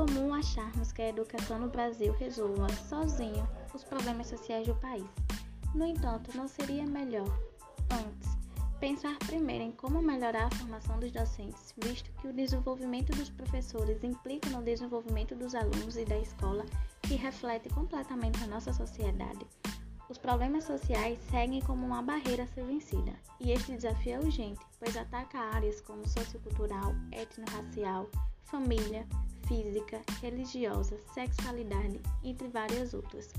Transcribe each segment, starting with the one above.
comum acharmos que a educação no Brasil resolva sozinho os problemas sociais do país. No entanto, não seria melhor, antes, pensar primeiro em como melhorar a formação dos docentes, visto que o desenvolvimento dos professores implica no desenvolvimento dos alunos e da escola, que reflete completamente a nossa sociedade. Os problemas sociais seguem como uma barreira a ser vencida, e este desafio é urgente, pois ataca áreas como sociocultural, etnorracial, família, física, religiosa, sexualidade, entre várias outras.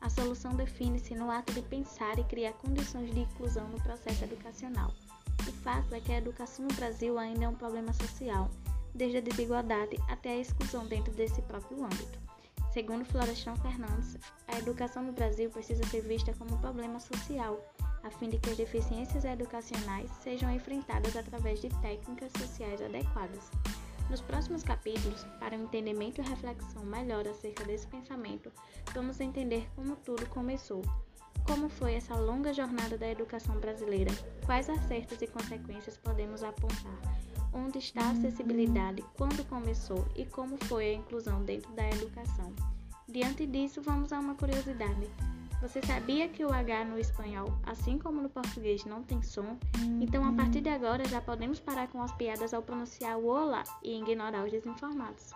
A solução define-se no ato de pensar e criar condições de inclusão no processo educacional. O fato é que a educação no Brasil ainda é um problema social, desde a desigualdade até a exclusão dentro desse próprio âmbito. Segundo Florestan Fernandes, a educação no Brasil precisa ser vista como um problema social, a fim de que as deficiências educacionais sejam enfrentadas através de técnicas sociais adequadas. Nos próximos capítulos, para um entendimento e reflexão melhor acerca desse pensamento, vamos entender como tudo começou. Como foi essa longa jornada da educação brasileira? Quais acertos e consequências podemos apontar? Onde está a acessibilidade? Quando começou? E como foi a inclusão dentro da educação? Diante disso, vamos a uma curiosidade. Você sabia que o H no espanhol, assim como no português, não tem som? Então, a partir de agora, já podemos parar com as piadas ao pronunciar o olá e ignorar os desinformados.